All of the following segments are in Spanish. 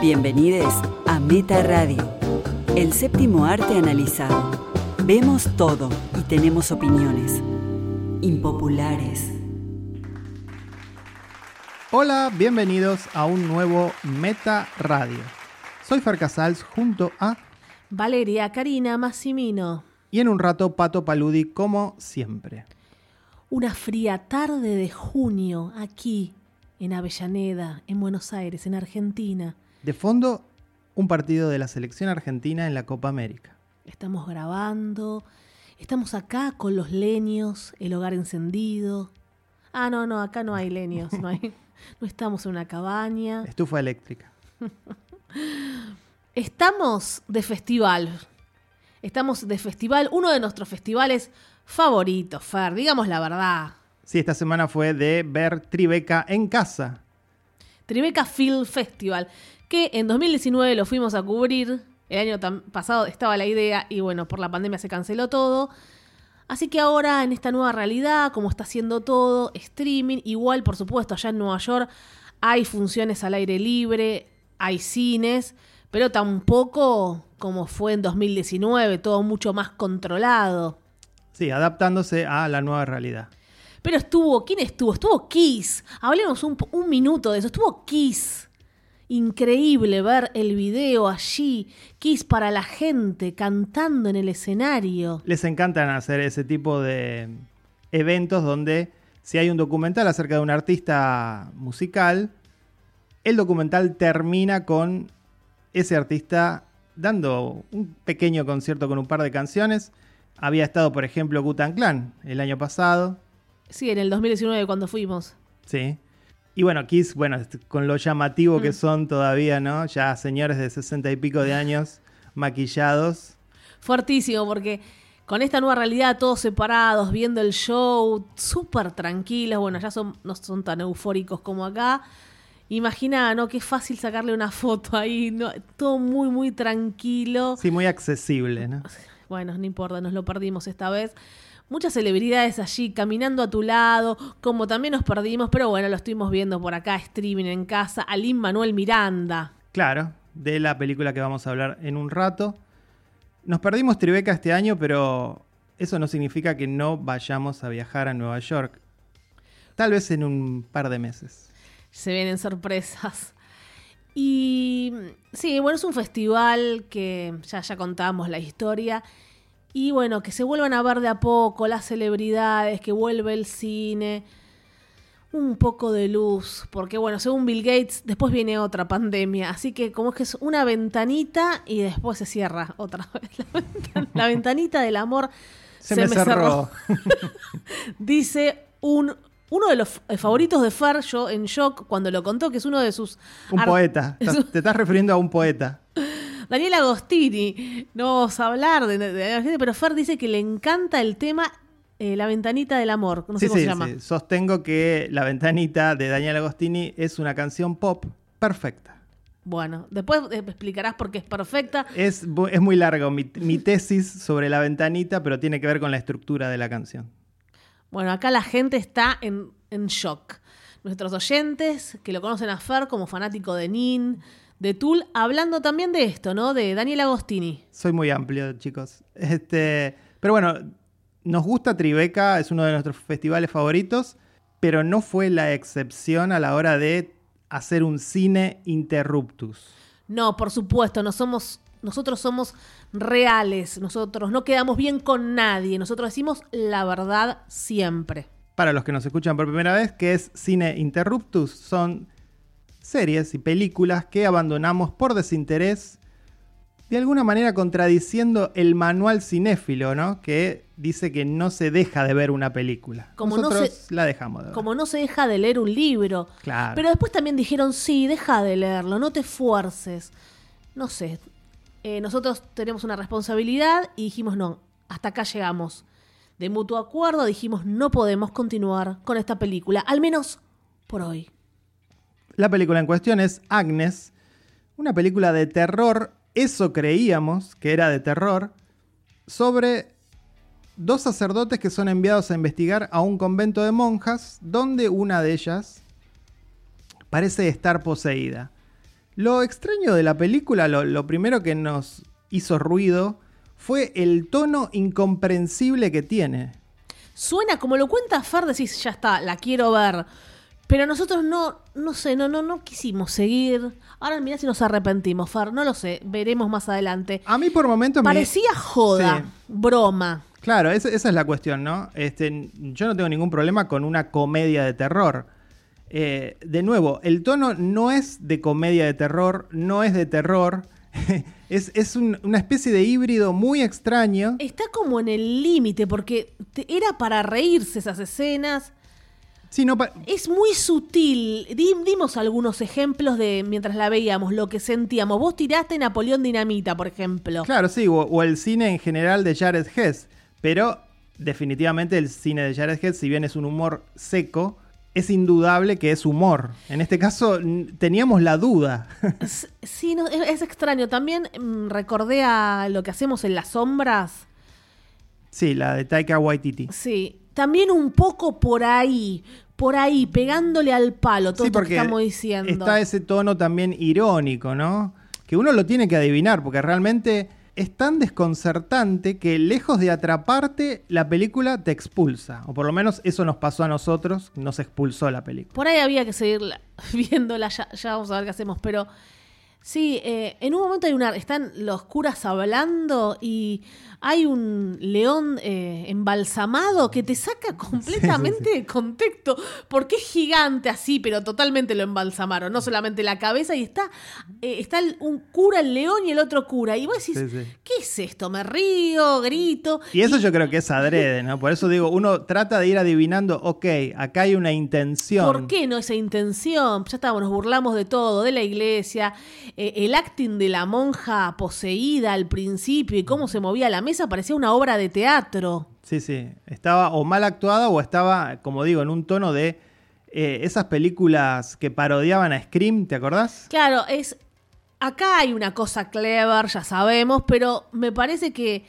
Bienvenidos a Meta Radio, el séptimo arte analizado. Vemos todo y tenemos opiniones impopulares. Hola, bienvenidos a un nuevo Meta Radio. Soy Fer Casals junto a Valeria Karina Massimino. y en un rato Pato Paludi como siempre. Una fría tarde de junio aquí en Avellaneda, en Buenos Aires, en Argentina. De fondo, un partido de la selección argentina en la Copa América. Estamos grabando, estamos acá con los leños, el hogar encendido. Ah, no, no, acá no hay leños, no, hay- no estamos en una cabaña. Estufa eléctrica. Estamos de festival. Estamos de festival, uno de nuestros festivales favoritos, Fer, digamos la verdad. Sí, esta semana fue de ver Tribeca en casa. Tribeca Film Festival, que en 2019 lo fuimos a cubrir. El año pasado estaba la idea y bueno, por la pandemia se canceló todo. Así que ahora en esta nueva realidad, como está haciendo todo, streaming, igual por supuesto allá en Nueva York hay funciones al aire libre, hay cines, pero tampoco como fue en 2019, todo mucho más controlado. Sí, adaptándose a la nueva realidad. Pero estuvo, ¿quién estuvo? Estuvo Kiss. Hablemos un, un minuto de eso. Estuvo Kiss. Increíble ver el video allí. Kiss para la gente cantando en el escenario. Les encantan hacer ese tipo de eventos donde si hay un documental acerca de un artista musical, el documental termina con ese artista dando un pequeño concierto con un par de canciones. Había estado, por ejemplo, Gutan Clan el año pasado. Sí, en el 2019 cuando fuimos. Sí. Y bueno, Kiss, bueno, con lo llamativo Mm. que son todavía, ¿no? Ya señores de sesenta y pico de años maquillados. Fuertísimo porque con esta nueva realidad todos separados, viendo el show, súper tranquilos. Bueno, ya son, no son tan eufóricos como acá. Imagina, ¿no? Qué fácil sacarle una foto ahí. ¿no? Todo muy, muy tranquilo. Sí, muy accesible, ¿no? Bueno, no importa, nos lo perdimos esta vez. Muchas celebridades allí caminando a tu lado, como también nos perdimos, pero bueno, lo estuvimos viendo por acá, streaming en casa, a Lin Manuel Miranda. Claro, de la película que vamos a hablar en un rato. Nos perdimos Tribeca este año, pero eso no significa que no vayamos a viajar a Nueva York. Tal vez en un par de meses. Se vienen sorpresas. Y sí, bueno, es un festival que ya, ya contamos la historia. Y bueno, que se vuelvan a ver de a poco las celebridades, que vuelve el cine. Un poco de luz, porque bueno, según Bill Gates, después viene otra pandemia. Así que como es que es una ventanita y después se cierra otra vez. La, ventan- la ventanita del amor Se, me, cerró. Dice un, uno de los eh, favoritos de Fer, yo en shock cuando lo contó, que es uno de sus... Un poeta. es Te- un- Te estás refiriendo a un poeta. Daniel Agostini. No vamos a hablar de, de Agostini, pero Fer dice que le encanta el tema eh, La ventanita del amor. No sé sí, cómo sí, se llama. sí. Sostengo que La ventanita de Daniel Agostini es una canción pop perfecta. Bueno, después eh, explicarás por qué es perfecta. Es, es muy largo mi, mi tesis sobre la ventanita, pero tiene que ver con la estructura de la canción. Bueno, acá la gente está en, en shock. Nuestros oyentes, que lo conocen a Fer como fanático de Nin, de Tool, hablando también de esto, ¿no? De Daniel Agostini. Soy muy amplio, chicos. Este, pero bueno, nos gusta Tribeca, es uno de nuestros festivales favoritos, pero no fue la excepción a la hora de hacer un cine interruptus. No, por supuesto, no somos, nosotros somos reales, nosotros no quedamos bien con nadie, nosotros decimos la verdad siempre. Para los que nos escuchan por primera vez, ¿qué es cine interruptus? Son series y películas que abandonamos por desinterés, de alguna manera contradiciendo el manual cinéfilo, ¿no? Que dice que no se deja de ver una película. Como no Nosotros se- la dejamos de ver. Como no se deja de leer un libro. Claro. Pero después también dijeron, sí, deja de leerlo, no te esfuerces. No sé, eh, nosotros tenemos una responsabilidad y dijimos, no, hasta acá llegamos. De mutuo acuerdo dijimos, no podemos continuar con esta película, al menos por hoy. La película en cuestión es Agnes, una película de terror, eso creíamos que era de terror, sobre dos sacerdotes que son enviados a investigar a un convento de monjas donde una de ellas parece estar poseída. Lo extraño de la película, lo, primero que nos hizo ruido, fue el tono incomprensible que tiene. Suena como lo cuenta Fer, decís, ya está, la quiero ver. Pero nosotros no, no sé, no, no, no quisimos seguir. Ahora mirá si nos arrepentimos, Fer, no lo sé, veremos más adelante. A mí por momentos me- Parecía joda, Sí. broma. Claro, esa, esa es la cuestión, ¿no? Este, yo no tengo ningún problema con una comedia de terror. Eh, de nuevo, el tono no es de comedia de terror, no es de terror. es es un- una especie de híbrido muy extraño. Está como en el límite, porque te- era para reírse esas escenas. Sí, no pa- Es muy sutil. Di- dimos algunos ejemplos de mientras la veíamos, lo que sentíamos. Vos tiraste Napoleón Dinamita, por ejemplo. Claro, sí, o, o el cine en general de Jared Hess. Pero definitivamente el cine de Jared Hess, si bien es un humor seco, es indudable que es humor. En este caso teníamos la duda. Sí, no, es, es extraño. También mm, recordé a lo que hacemos en las sombras. sí, la de Taika Waititi. Sí, también un poco por ahí, por ahí, pegándole al palo todo Sí, esto que estamos diciendo. está ese tono también irónico, ¿no? Que uno lo tiene que adivinar, porque realmente es tan desconcertante que lejos de atraparte, la película te expulsa. O por lo menos eso nos pasó a nosotros, nos expulsó la película. Por ahí había que seguir la- viéndola, ya, ya vamos a ver qué hacemos, pero sí, eh, en un momento hay una, están los curas hablando y hay un león eh, embalsamado que te saca completamente de contexto, porque es gigante así, pero totalmente lo embalsamaron, no solamente la cabeza, y está, eh, está un cura, el león y el otro cura, y vos decís, Sí, sí. ¿qué es esto? Me río, grito. Y eso yo creo que es adrede, ¿no? Por eso digo, uno trata de ir adivinando, ok, acá hay una intención. ¿Por qué no esa intención? Ya estábamos, nos burlamos de todo, de la iglesia, eh, el acting de la monja poseída al principio y cómo se movía la mesa parecía una obra de teatro. Sí, sí. Estaba o mal actuada o estaba, como digo, en un tono de eh, esas películas que parodiaban a Scream, ¿te acordás? Claro, es acá hay una cosa clever, ya sabemos, pero me parece que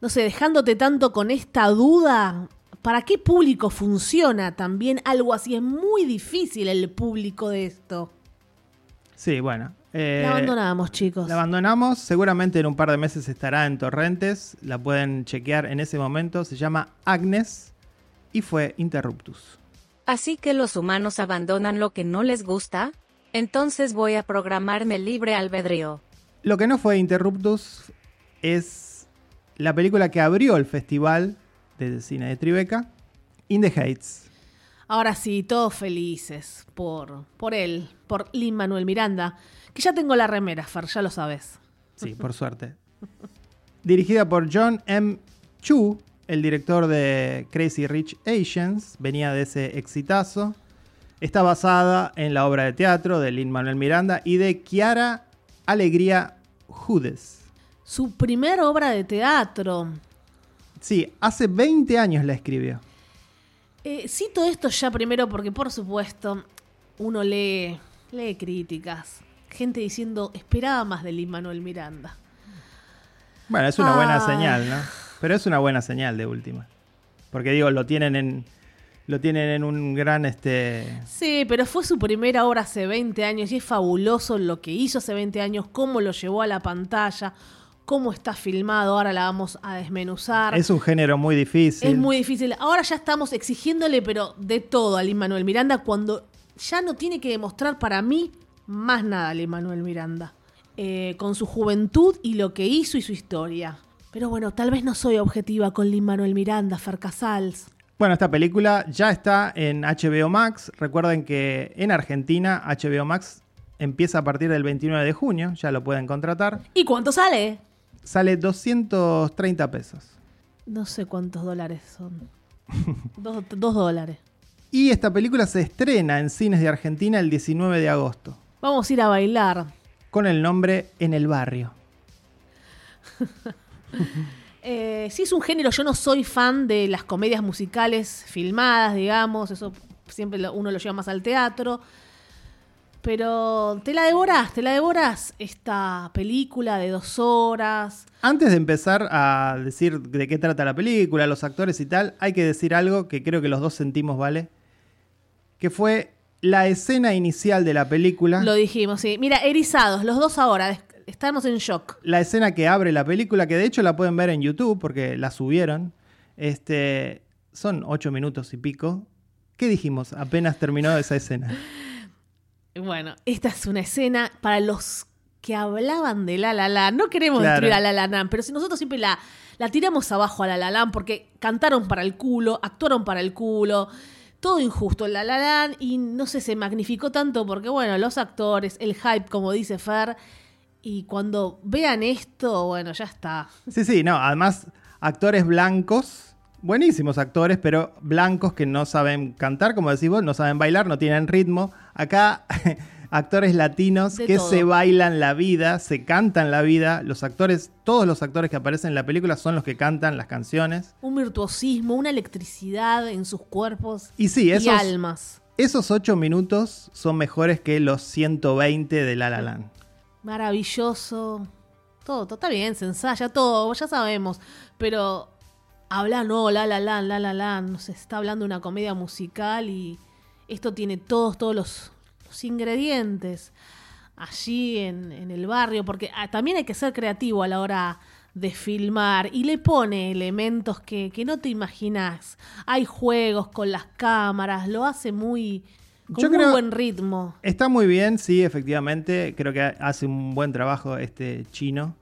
no sé, dejándote tanto con esta duda, ¿para qué público funciona también algo así? Es muy difícil el público de esto. Sí, bueno. Eh, La abandonamos, chicos. La abandonamos, seguramente en un par de meses estará en Torrentes, la pueden chequear en ese momento, se llama Agnes y fue Interruptus. Así que los humanos abandonan lo que no les gusta. Entonces voy a programarme libre albedrío. Lo que no fue Interruptus es la película que abrió el festival de cine de Tribeca, In the Heights. Ahora sí, todos felices por, por él, por Lin Manuel Miranda, que ya tengo la remera, Fer, ya lo sabes. Sí, por suerte. Dirigida por John M. Chu, el director de Crazy Rich Asians, venía de ese exitazo. Está basada en la obra de teatro de Lin Manuel Miranda y de Kiara Alegría Judes. Su primera obra de teatro. Sí, hace 20 años la escribió. Eh, cito esto ya primero porque, por supuesto, uno lee, lee críticas. Gente diciendo, esperaba más de Lin Manuel Miranda. Bueno, es una buena señal, ¿no? Pero es una buena señal de última. Porque digo, lo tienen en. Lo tienen en un gran este. Sí, pero fue su primera obra hace 20 años y es fabuloso lo que hizo hace 20 años, cómo lo llevó a la pantalla, cómo está filmado, ahora la vamos a desmenuzar. Es un género muy difícil. Es muy difícil. Ahora ya estamos exigiéndole, pero de todo a Lin Manuel Miranda, cuando ya no tiene que demostrar para mí más nada Lin Manuel Miranda. Eh, con su juventud y lo que hizo y su historia. Pero bueno, tal vez no soy objetiva con Lin Manuel Miranda, Fer Casals. Bueno, esta película ya está en HBO Max. Recuerden que en Argentina HBO Max empieza a partir del 29 de junio, ya lo pueden contratar. ¿Y cuánto sale? Sale 230 pesos. No sé cuántos dólares son. dos, dos dólares. Y esta película se estrena en cines de Argentina el 19 de agosto, Vamos a ir a bailar. con el nombre En el Barrio. Eh, sí es un género, yo no soy fan de las comedias musicales filmadas, digamos, eso siempre uno lo lleva más al teatro. Pero te la devorás, te la devorás esta película de dos horas. Antes de empezar a decir de qué trata la película, los actores y tal, hay que decir algo que creo que los dos sentimos, ¿vale? Que fue la escena inicial de la película, Lo dijimos, sí. Mira, erizados, los dos ahora. Estamos en shock. la escena que abre la película, que de hecho la pueden ver en YouTube porque la subieron, este, son ocho minutos y pico. ¿Qué dijimos apenas terminó esa escena? Bueno, esta es una escena para los que hablaban de La La Land. No queremos Claro. destruir a La La Land, pero si nosotros siempre la, la tiramos abajo a La La Land porque cantaron para el culo, actuaron para el culo, todo injusto La La Land y no sé, se magnificó tanto porque, bueno, los actores, el hype, como dice Fer, y cuando vean esto, bueno, ya está. Sí, sí, no, además actores blancos, buenísimos actores, pero blancos que no saben cantar, como decís vos, no saben bailar, no tienen ritmo. Acá actores latinos De que todo. se bailan la vida, se cantan la vida. Los actores, todos los actores que aparecen en la película son los que cantan las canciones. Un virtuosismo, una electricidad en sus cuerpos Y sí, y almas. esos ocho minutos son mejores que los 120 de La La Land. Maravilloso. Todo, todo está bien, se ensaya todo, ya sabemos. Pero habla no, la la la, la la la. No se está hablando de una comedia musical y esto tiene todos, todos los, los ingredientes allí en, en el barrio. Porque ah, también hay que ser creativo a la hora de filmar y le pone elementos que, que no te imaginas. Hay juegos con las cámaras, lo hace muy. Con Yo muy creo- buen ritmo. Está muy bien, sí, efectivamente. Creo que hace un buen trabajo este chino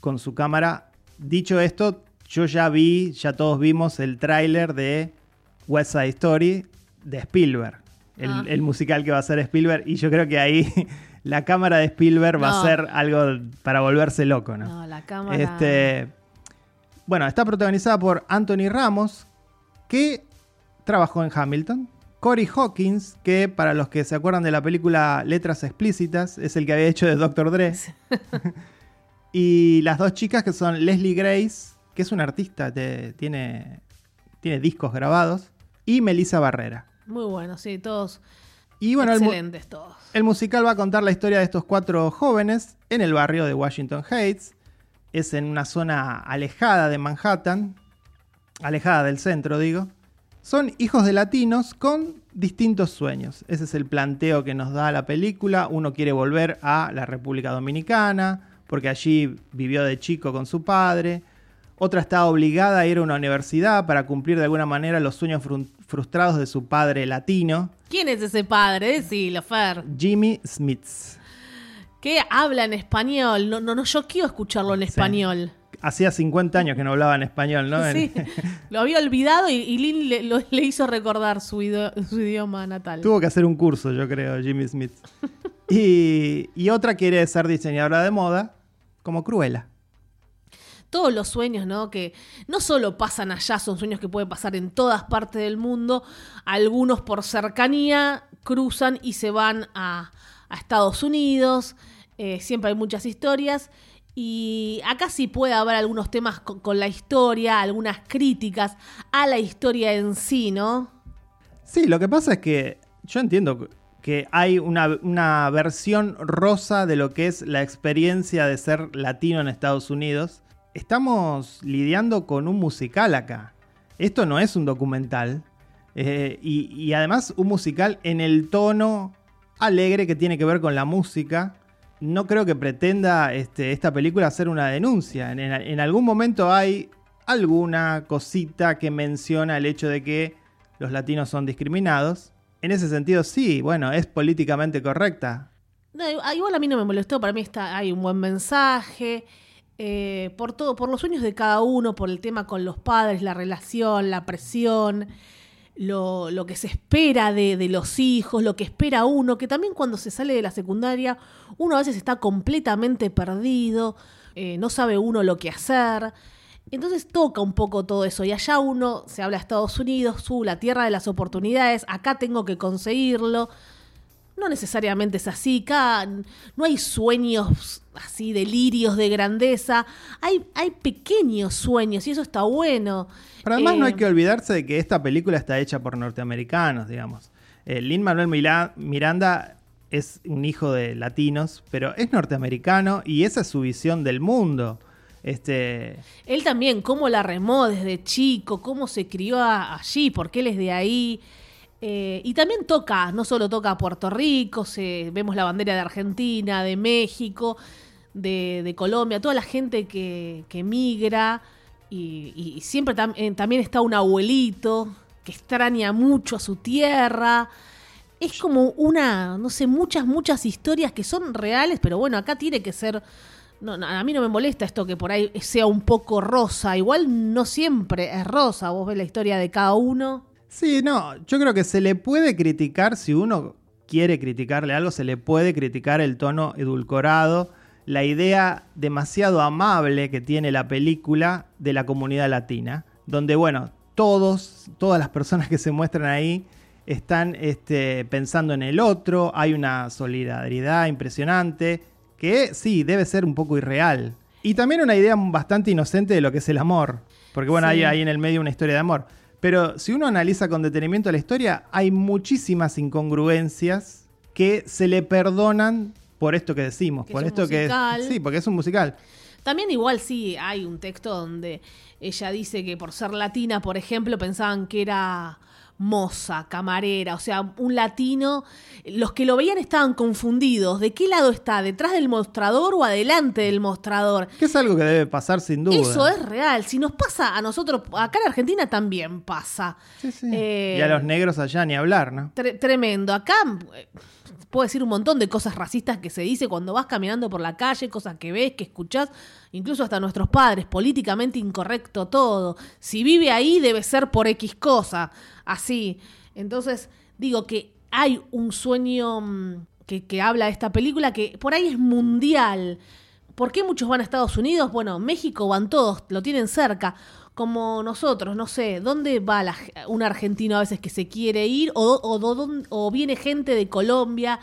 con su cámara. Dicho esto, yo ya vi, ya todos vimos el tráiler de West Side Story de Spielberg. El, Ah. el musical que va a ser Spielberg. Y yo creo que ahí la cámara de Spielberg va a ser algo para volverse loco, ¿no? No, la cámara. Este, bueno, está protagonizada por Anthony Ramos, que trabajó en Hamilton. Cory Hawkins, que para los que se acuerdan de la película Letras Explícitas, es el que había hecho de Dr. Dre. y las dos chicas que son Leslie Grace, que es una artista, te- tiene, tiene discos grabados, y Melissa Barrera. Muy bueno, sí, todos Y bueno, el, excelentes todos. el musical va a contar la historia de estos cuatro jóvenes en el barrio de Washington Heights. Es en una zona alejada de Manhattan, alejada del centro, digo. Son hijos de latinos con distintos sueños. Ese es el planteo que nos da la película. Uno quiere volver a la República Dominicana, porque allí vivió de chico con su padre. Otra está obligada a ir a una universidad para cumplir de alguna manera los sueños frustrados de su padre latino, ¿Quién es ese padre? Decilo, Fer. Jimmy Smith. Que habla en español. No, no, no, yo quiero escucharlo en español. Hacía 50 años que no hablaba en español, ¿no? Sí, lo había olvidado y, y Lynn le, lo- le hizo recordar su idioma natal. Tuvo que hacer un curso, yo creo, Jimmy Smith. Y, y otra quiere ser diseñadora de moda, como Cruella. Todos los sueños, ¿no? Que no solo pasan allá, son sueños que pueden pasar en todas partes del mundo. Algunos por cercanía cruzan y se van a, Estados Unidos. Eh, siempre hay muchas historias. Y acá sí puede haber algunos temas con, con la historia, algunas críticas a la historia en sí, ¿no? Sí, lo que pasa es que yo entiendo que hay una, una versión rosa de lo que es la experiencia de ser latino en Estados Unidos. Estamos lidiando con un musical acá. Esto no es un documental. Eh, y, además un musical en el tono alegre que tiene que ver con la música. No creo que pretenda este, esta película hacer una denuncia. En, en- en algún momento hay alguna cosita que menciona el hecho de que los latinos son discriminados. En ese sentido, sí, bueno, es políticamente correcta. No, igual a mí no me molestó, para mí está, hay un buen mensaje, eh, por todo, por los sueños de cada uno, por el tema con los padres, la relación, la presión, lo, que se espera de, de los hijos, lo que espera uno, que también cuando se sale de la secundaria, uno a veces está completamente perdido, eh, no sabe uno lo que hacer. Entonces toca un poco todo eso. Y allá uno se habla Estados Unidos, su, la tierra de las oportunidades, acá tengo que conseguirlo. No necesariamente es así, no hay sueños así, delirios de grandeza, hay, hay pequeños sueños y eso está bueno. Pero además no hay Eh, que olvidarse de que esta película está hecha por norteamericanos, digamos. Eh, Lin Manuel Miranda es un hijo de latinos, pero es norteamericano y esa es su visión del mundo. Este, Él también, cómo la remó desde chico, cómo se crió allí, porque él es de ahí. Eh, y también toca, no solo toca a Puerto Rico, se, vemos la bandera de Argentina, de México, de, de Colombia, toda la gente que, que migra. Y, y siempre eh, también está un abuelito que extraña mucho a su tierra. Es como una, no sé, muchas, muchas historias que son reales, pero bueno, acá tiene que ser. No, a mí no me molesta esto que por ahí sea un poco rosa. Igual no siempre es rosa. Vos ves la historia de cada uno. Sí, no, yo creo que se le puede criticar, si uno quiere criticarle algo, se le puede criticar el tono edulcorado, la idea demasiado amable que tiene la película de la comunidad latina, donde, bueno, todos, todas las personas que se muestran ahí están este, pensando en el otro, hay una solidaridad impresionante, que sí, debe ser un poco irreal. Y también una idea bastante inocente de lo que es el amor, porque bueno, Sí. hay ahí en el medio una historia de amor. Pero si uno analiza con detenimiento la historia, hay muchísimas incongruencias que se le perdonan por esto que decimos, Que por es un esto que musical. sí, porque es un musical. También igual sí hay un texto donde ella dice que por ser latina, por ejemplo, pensaban que era moza, camarera, o sea, un latino, los que lo veían estaban confundidos, ¿de qué lado está? ¿Detrás del mostrador o adelante del mostrador? Que es algo que debe pasar sin duda. Eso es real, si nos pasa a nosotros, acá en Argentina también pasa. Sí, sí. Eh, y a los negros allá ni hablar, ¿no? Tre- tremendo. Acá eh, puedo decir un montón de cosas racistas que se dice cuando vas caminando por la calle, cosas que ves, que escuchás, incluso hasta nuestros padres, políticamente incorrecto todo. Si vive ahí debe ser por X cosa, así. Entonces, digo que hay un sueño mm, que, que habla de esta película que por ahí es mundial. ¿Por qué muchos van a Estados Unidos? Bueno, México van todos, lo tienen cerca. Como nosotros, no sé, ¿dónde va la un argentino a veces que se quiere ir? O, viene gente de Colombia.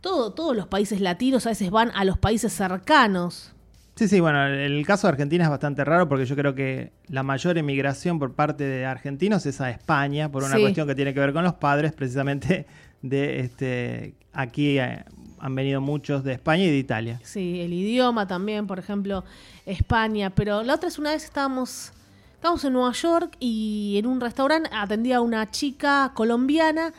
Todo, todos los países latinos a veces van a los países cercanos. Sí, sí, bueno, el caso de Argentina es bastante raro porque yo creo que la mayor emigración por parte de argentinos es a España, por una Sí. cuestión que tiene que ver con los padres, precisamente de este aquí eh, han venido muchos de España y de Italia. Sí, el idioma también, por ejemplo, España. Pero la otra es una vez estábamos, estábamos en Nueva York y en un restaurante atendía a una chica colombiana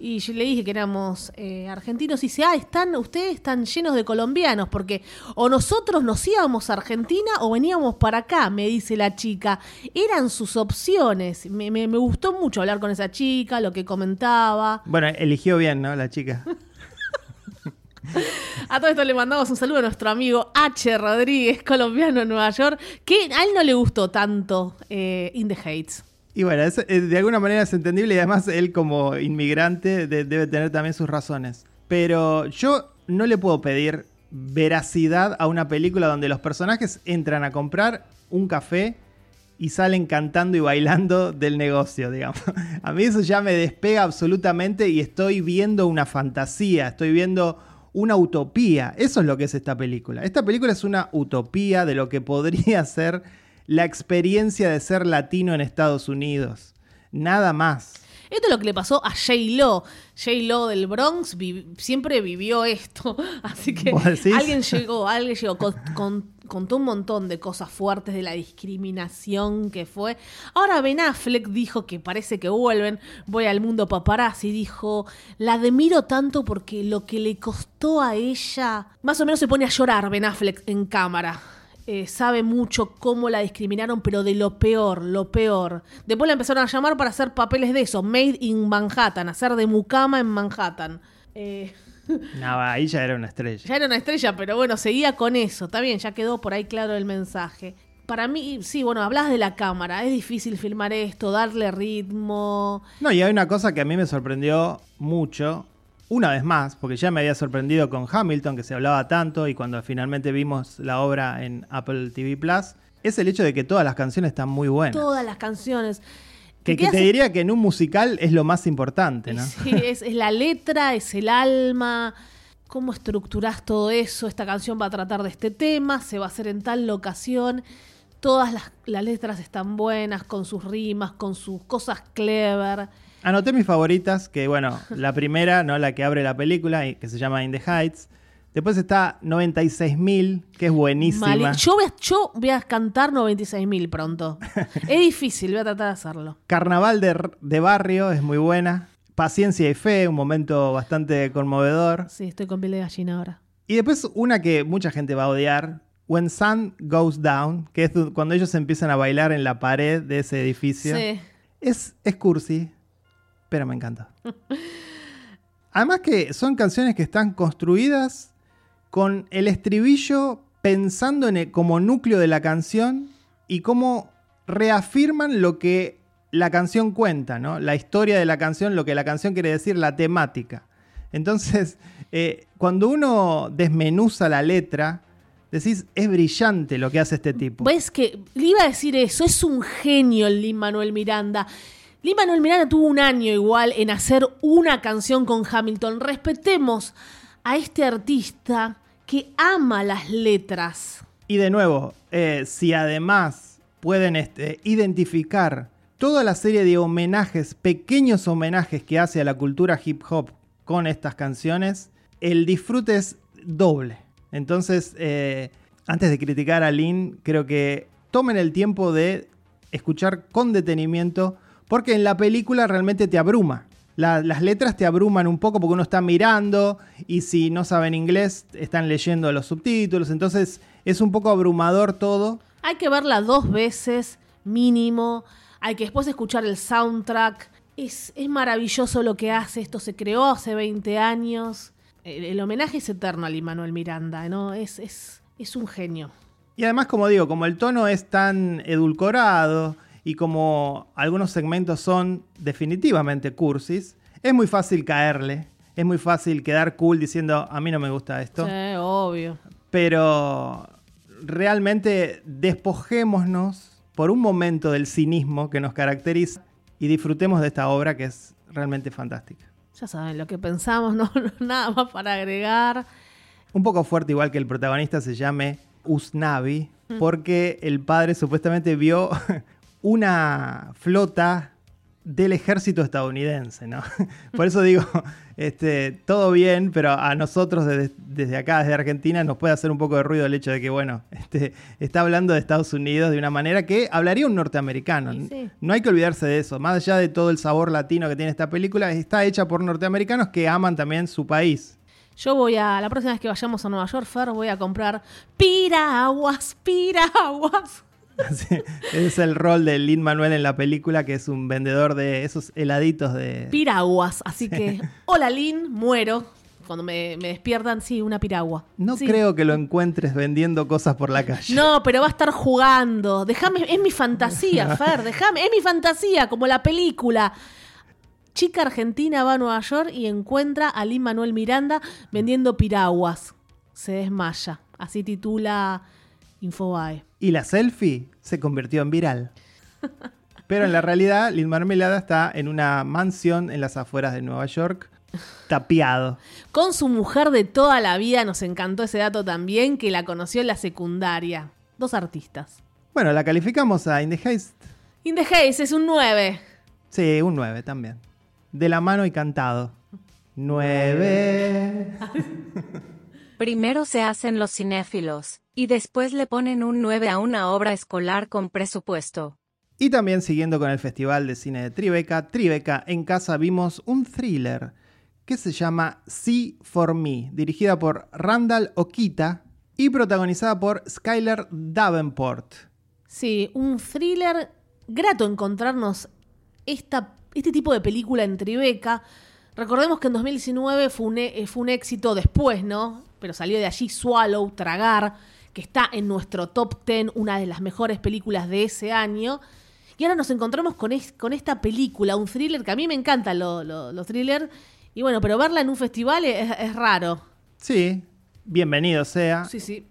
y yo le dije que éramos eh, argentinos y dice, ah, están, ustedes están llenos de colombianos porque o nosotros nos íbamos a Argentina o veníamos para acá, me dice la chica. Eran sus opciones. Me, me- me gustó mucho hablar con esa chica, lo que comentaba. Bueno, eligió bien, ¿no? La chica. A todo esto le mandamos un saludo a nuestro amigo H. Rodríguez, colombiano en Nueva York, que a él no le gustó tanto eh, In the Heights. Y bueno, eh, de alguna manera es entendible y además él como inmigrante de- debe tener también sus razones. Pero yo no le puedo pedir veracidad a una película donde los personajes entran a comprar un café y salen cantando y bailando del negocio, digamos. A mí eso ya me despega absolutamente y estoy viendo una fantasía, estoy viendo una utopía. Eso es lo que es esta película. Esta película es una utopía de lo que podría ser la experiencia de ser latino en Estados Unidos. Nada más. Esto es lo que le pasó a J-Lo. J-Lo del Bronx vi- siempre vivió esto. Así que alguien llegó, alguien llegó, con- con- contó un montón de cosas fuertes de la discriminación que fue. Ahora Ben Affleck dijo que parece que vuelven. Voy al mundo paparazzi. Dijo, la admiro tanto porque lo que le costó a ella. Más o menos se pone a llorar Ben Affleck en cámara. Eh, sabe mucho cómo la discriminaron, pero de lo peor, lo peor. Después la empezaron a llamar para hacer papeles de eso, Made in Manhattan, hacer de mucama en Manhattan. Eh, No, ahí ya era una estrella. ya era una estrella, pero bueno, seguía con eso. Está bien, ya quedó por ahí claro el mensaje. Para mí, sí, bueno, hablas de la cámara. Es difícil filmar esto, darle ritmo. No, y hay una cosa que a mí me sorprendió mucho, una vez más, porque ya me había sorprendido con Hamilton, que se hablaba tanto, y cuando finalmente vimos la obra en Apple TV Plus, es el hecho de que todas las canciones están muy buenas. Todas las canciones. Que, te diría que en un musical es lo más importante, ¿no? Sí, es, es la letra, es el alma. ¿Cómo estructurás todo eso? Esta canción va a tratar de este tema, se va a hacer en tal locación. Todas las, las letras están buenas, con sus rimas, con sus cosas clever. Anoté mis favoritas, que bueno, la primera, ¿no? La que abre la película, y que se llama In the Heights. Después está 96.000, que es buenísima. Mali- Yo voy, a, yo voy a cantar 96.000 pronto. es difícil, voy a tratar de hacerlo. Carnaval de, de barrio es muy buena. Paciencia y Fe, un momento bastante conmovedor. Sí, estoy con piel de gallina ahora. Y después una que mucha gente va a odiar, When Sun Goes Down, que es cuando ellos empiezan a bailar en la pared de ese edificio. Sí. Es, es cursi, pero me encanta. Además que son canciones que están construidas con el estribillo pensando en como núcleo de la canción y cómo reafirman lo que la canción cuenta, ¿no? La historia de la canción, lo que la canción quiere decir, la temática. Entonces, eh, cuando uno desmenuza la letra, decís, es brillante lo que hace este tipo. ¿Ves que le iba a decir eso? Es un genio el Lin Manuel Miranda. Lin Manuel Miranda tuvo un año igual en hacer una canción con Hamilton. Respetemos a este artista que ama las letras. Y de nuevo, eh, si además pueden este, identificar toda la serie de homenajes, pequeños homenajes que hace a la cultura hip hop con estas canciones, el disfrute es doble. Entonces, eh, antes de criticar a Lin, creo que tomen el tiempo de escuchar con detenimiento, porque en la película realmente te abruma. La- las letras te abruman un poco porque uno está mirando y si no saben inglés están leyendo los subtítulos, entonces es un poco abrumador todo. Hay que verla dos veces mínimo. Hay que después escuchar el soundtrack. Es, es maravilloso lo que hace. Esto se creó hace 20 años. El, el homenaje es eterno a Lin Manuel Miranda, ¿no? Es, es, es un genio. Y además, como digo, como el tono es tan edulcorado y como algunos segmentos son definitivamente cursis, es muy fácil caerle. Es muy fácil quedar cool diciendo, a mí no me gusta esto. Sí, obvio. Pero realmente despojémonos por un momento del cinismo que nos caracteriza y disfrutemos de esta obra que es realmente fantástica. Ya saben lo que pensamos, no, nada más para agregar. Un poco fuerte igual que el protagonista se llame Usnavi, porque el padre supuestamente vio una flota del ejército estadounidense, ¿no? Por eso digo, este, todo bien, pero a nosotros desde, desde acá, desde Argentina, nos puede hacer un poco de ruido el hecho de que, bueno, este, está hablando de Estados Unidos de una manera que hablaría un norteamericano. Sí, sí. No hay que olvidarse de eso. Más allá de todo el sabor latino que tiene esta película, está hecha por norteamericanos que aman también su país. Yo voy a, la próxima vez que vayamos a Nueva York, Fer, voy a comprar piraguas, piraguas. Ese es el rol de Lin Manuel en la película, que es un vendedor de esos heladitos de. Piraguas. Así que, hola Lin, muero. Cuando me, me despiertan, sí, una piragua. No Sí. creo que lo encuentres vendiendo cosas por la calle. No, pero va a estar jugando. Déjame, es mi fantasía, Fer, déjame, es mi fantasía, como la película. Chica argentina va a Nueva York y encuentra a Lin Manuel Miranda vendiendo piraguas. Se desmaya. Así titula Infobae. Y la selfie se convirtió en viral. Pero en la realidad, Lin Marmelada está en una mansión en las afueras de Nueva York, tapiado. Con su mujer de toda la vida, nos encantó ese dato también, que la conoció en la secundaria. Dos artistas. Bueno, la calificamos a In the Haze. In the Haze es un 9. Sí, un 9 también. De la mano y cantado. 9. Primero se hacen los cinéfilos, y después le ponen un 9 a una obra escolar con presupuesto. Y también siguiendo con el Festival de Cine de Tribeca, Tribeca en casa vimos un thriller que se llama See for Me, dirigida por Randall Okita y protagonizada por Skyler Davenport. Sí, un thriller grato encontrarnos esta, este tipo de película en Tribeca. Recordemos que en 2019 fue un, e- fue un éxito después, ¿no? Pero salió de allí Swallow, Tragar, que está en nuestro top 10, una de las mejores películas de ese año. Y ahora nos encontramos con, es- con esta película, un thriller que a mí me encantan lo- lo- los thrillers. Y bueno, pero verla en un festival es, es raro. Sí, bienvenido sea. Sí, sí.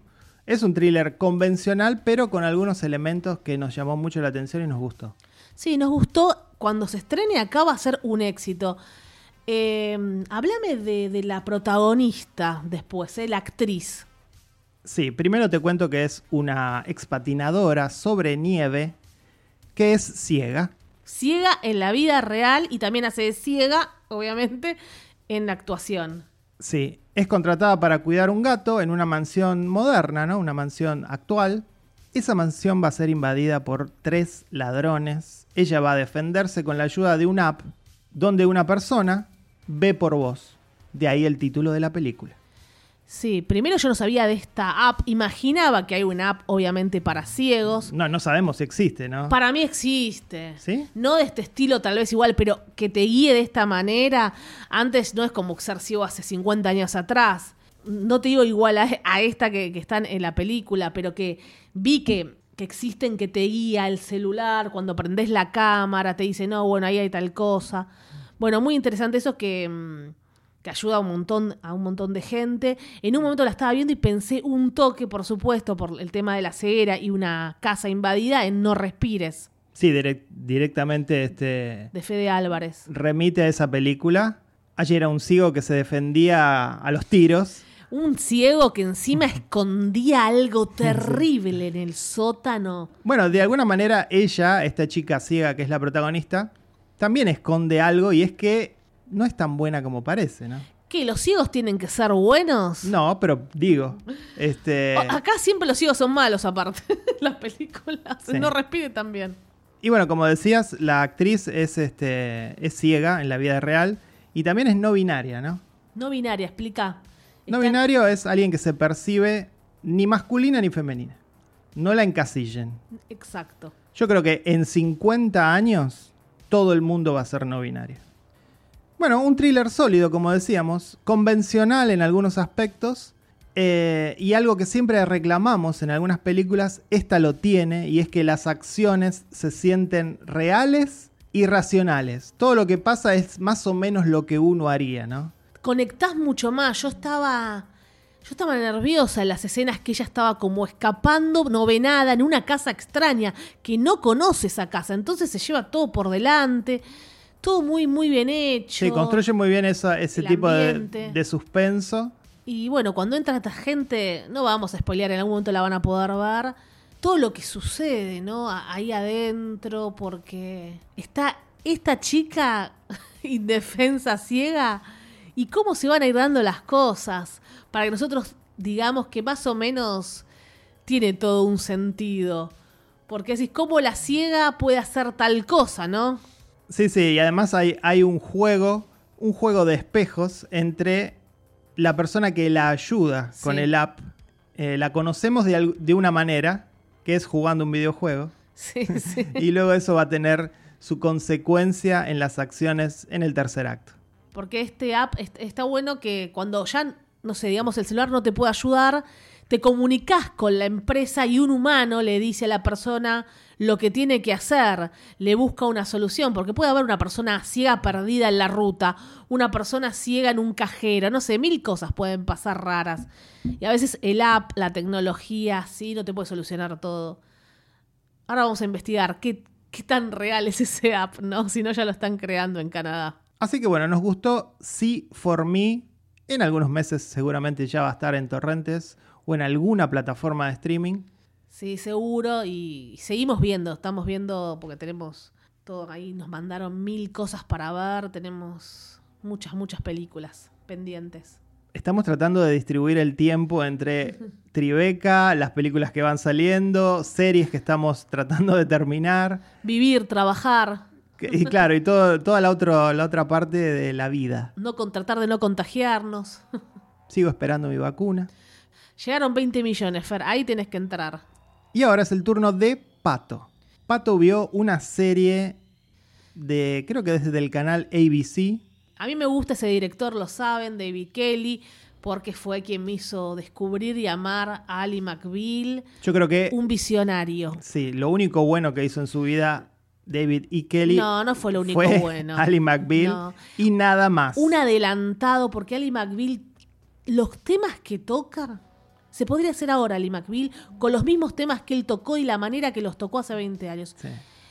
Es un thriller convencional, pero con algunos elementos que nos llamó mucho la atención y nos gustó. Sí, nos gustó. Cuando se estrene acá va a ser un éxito. Eh, háblame de, de la protagonista después, eh, la actriz. Sí, primero te cuento que es una expatinadora sobre nieve que es ciega. Ciega en la vida real y también hace de ciega, obviamente, en la actuación. Sí, es contratada para cuidar un gato en una mansión moderna, ¿no? Una mansión actual. Esa mansión va a ser invadida por tres ladrones. Ella va a defenderse con la ayuda de una app donde una persona ve por vos. De ahí el título de la película. Sí, primero yo no sabía de esta app. Imaginaba que hay una app, obviamente, para ciegos. No, no sabemos si existe, ¿no? Para mí existe. ¿Sí? No de este estilo, tal vez igual, pero que te guíe de esta manera. Antes no es como ser ciego hace 50 años atrás. No te digo igual a, a esta que, que está en la película, pero que vi que, que existen que te guía el celular. Cuando prendes la cámara, te dice, no, bueno, ahí hay tal cosa. Bueno, muy interesante eso que. Que ayuda a un montón a un montón de gente. En un momento la estaba viendo y pensé un toque, por supuesto, por el tema de la ceguera y una casa invadida en No respires Sí, direct- directamente este, de Fede Álvarez. remite a esa película. Allí era un ciego que se defendía a los tiros. Un ciego que encima escondía algo terrible en el sótano. Bueno, de alguna manera ella, esta chica ciega que es la protagonista, también esconde algo y es que no es tan buena como parece, ¿no? ¿Qué? ¿Los ciegos tienen que ser buenos? No, pero digo, este... O- acá siempre los ciegos son malos, aparte. Las películas. Sí. No respire también. Y bueno, como decías, la actriz es, este, es ciega en la vida real y también es no binaria, ¿no? No binaria, explica. No Está- binario es alguien que se percibe ni masculina ni femenina. No la encasillen. Exacto. Yo creo que en 50 años todo el mundo va a ser no binario. Bueno, un thriller sólido, como decíamos, convencional en algunos aspectos eh, y algo que siempre reclamamos en algunas películas, esta lo tiene y es que las acciones se sienten reales y racionales. Todo lo que pasa es más o menos lo que uno haría, ¿no? conectás mucho más. Yo estaba. Yo estaba nerviosa en las escenas que ella estaba como escapando, no ve nada, en una casa extraña, que no conoce esa casa. Entonces se lleva todo por delante. Todo muy, muy bien hecho. Sí, construye muy bien esa- ese tipo de, de suspenso. Y bueno, cuando entra esta gente, no vamos a spoilear, en algún momento la van a poder ver. Todo lo que sucede, ¿no? Ahí adentro, porque está esta chica indefensa, ciega, y cómo se van a ir dando las cosas para que nosotros digamos que más o menos tiene todo un sentido. Porque decís, ¿cómo la ciega puede hacer tal cosa, no? Sí, sí, y además hay, hay un juego, un juego de espejos entre la persona que la ayuda con Sí. el app. Eh, la conocemos de, de una manera, que es jugando un videojuego, Sí, sí. y luego eso va a tener su consecuencia en las acciones en el tercer acto. Porque este app est- está bueno que cuando ya, no sé, digamos, el celular no te puede ayudar, te comunicas con la empresa y un humano le dice a la persona lo que tiene que hacer, le busca una solución, porque puede haber una persona ciega perdida en la ruta, una persona ciega en un cajero, no sé, mil cosas pueden pasar raras. Y a veces el app, la tecnología, sí, no te puede solucionar todo. Ahora vamos a investigar qué, qué tan real es ese app, ¿no? Si no, ya lo están creando en Canadá. Así que bueno, nos gustó Sí for Me. En algunos meses seguramente ya va a estar en torrentes o en alguna plataforma de streaming. Sí, seguro. Y seguimos viendo, estamos viendo porque tenemos todo ahí, nos mandaron mil cosas para ver, tenemos muchas, muchas películas pendientes. Estamos tratando de distribuir el tiempo entre Tribeca, las películas que van saliendo, series que estamos tratando de terminar. Vivir, trabajar, Y claro, y todo, toda la, otro- la otra parte de la vida. no con, tratar de no contagiarnos. Sigo esperando mi vacuna. Llegaron 20 millones, Fer, ahí tenés que entrar. Y ahora es el turno de Pato. Pato vio una serie de, creo que desde el canal ABC. A mí me gusta ese director, lo saben, David Kelly, porque fue quien me hizo descubrir y amar a Ali McBeal, Yo creo que, un visionario. sí, lo único bueno que hizo en su vida David E. Kelly No, no fue lo único fue bueno. Ali McBeal No. y nada más. un adelantado, porque Ali McBeal, los temas que toca, se podría hacer ahora Ali McBeal con los mismos temas que él tocó y la manera que los tocó hace 20 años. Sí.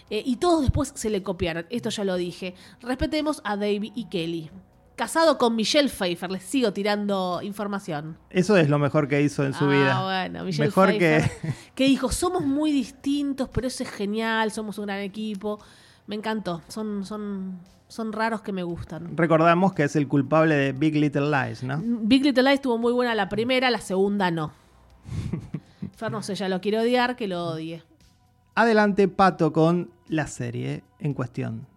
Eh, y todos después se le copiaron, esto ya lo dije. Respetemos a David y Kelly. Casado con Michelle Pfeiffer, les sigo tirando información. Eso es lo mejor que hizo en su ah, vida. bueno, Michelle Mejor Pfeiffer, que que dijo, somos muy distintos, pero eso es genial, somos un gran equipo. Me encantó, son, son, son raros que me gustan. recordamos que es el culpable de Big Little Lies, ¿no? Big Little Lies estuvo muy buena la primera, la segunda no. Fer no sé, ya lo quiere odiar, que lo odie. Adelante, Pato, con la serie en cuestión.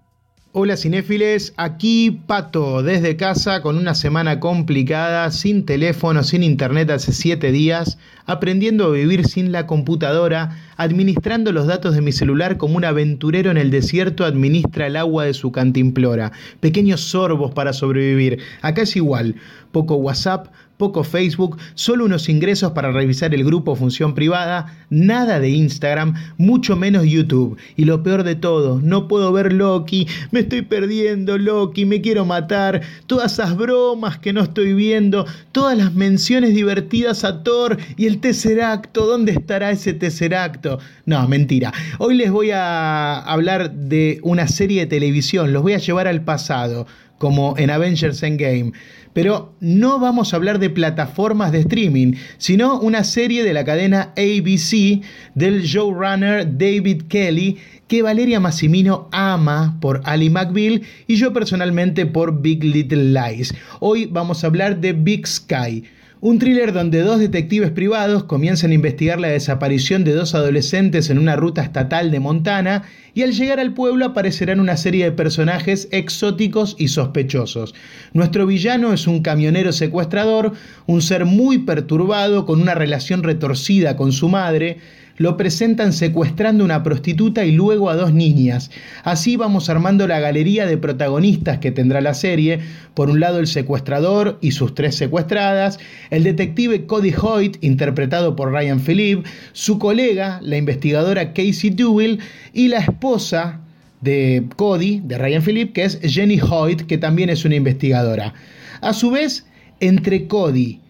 Hola cinéfiles, aquí Pato desde casa con una semana complicada, sin teléfono, sin internet hace 7 días, aprendiendo a vivir sin la computadora, administrando los datos de mi celular como un aventurero en el desierto administra el agua de su cantimplora. Pequeños sorbos para sobrevivir. Acá es igual, poco WhatsApp, poco Facebook, solo unos ingresos para revisar el grupo función privada, nada de Instagram, mucho menos YouTube. Y lo peor de todo, no puedo ver Loki, me estoy perdiendo Loki, me quiero matar, todas esas bromas que no estoy viendo, todas las menciones divertidas a Thor y el tercer acto, ¿dónde estará ese tercer acto? No, mentira. Hoy les voy a hablar de una serie de televisión, los voy a llevar al pasado, como en Avengers Endgame. Pero no vamos a hablar de plataformas de streaming, sino una serie de la cadena ABC del showrunner David Kelly que Valeria Massimino ama por Ali McBeal y yo personalmente por Big Little Lies. Hoy vamos a hablar de Big Sky. Un thriller donde dos detectives privados comienzan a investigar la desaparición de dos adolescentes en una ruta estatal de Montana y al llegar al pueblo aparecerán una serie de personajes exóticos y sospechosos. Nuestro villano es un camionero secuestrador, un ser muy perturbado con una relación retorcida con su madre, lo presentan secuestrando una prostituta y luego a dos niñas. Así vamos armando la galería de protagonistas que tendrá la serie. Por un lado el secuestrador y sus tres secuestradas, el detective Cody Hoyt, interpretado por Ryan Philippe, su colega, la investigadora Casey Dewey, y la esposa de Cody, de Ryan Philippe, que es Jenny Hoyt, que también es una investigadora. A su vez, entre Cody,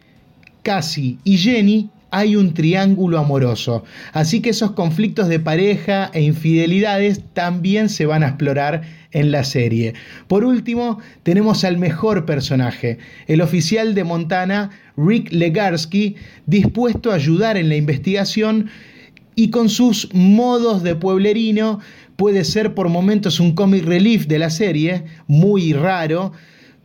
Cassie y Jenny hay un triángulo amoroso. Así que esos conflictos de pareja e infidelidades también se van a explorar en la serie. Por último, tenemos al mejor personaje, el oficial de Montana, Rick Legarsky, dispuesto a ayudar en la investigación y con sus modos de pueblerino puede ser por momentos un comic relief de la serie, muy raro,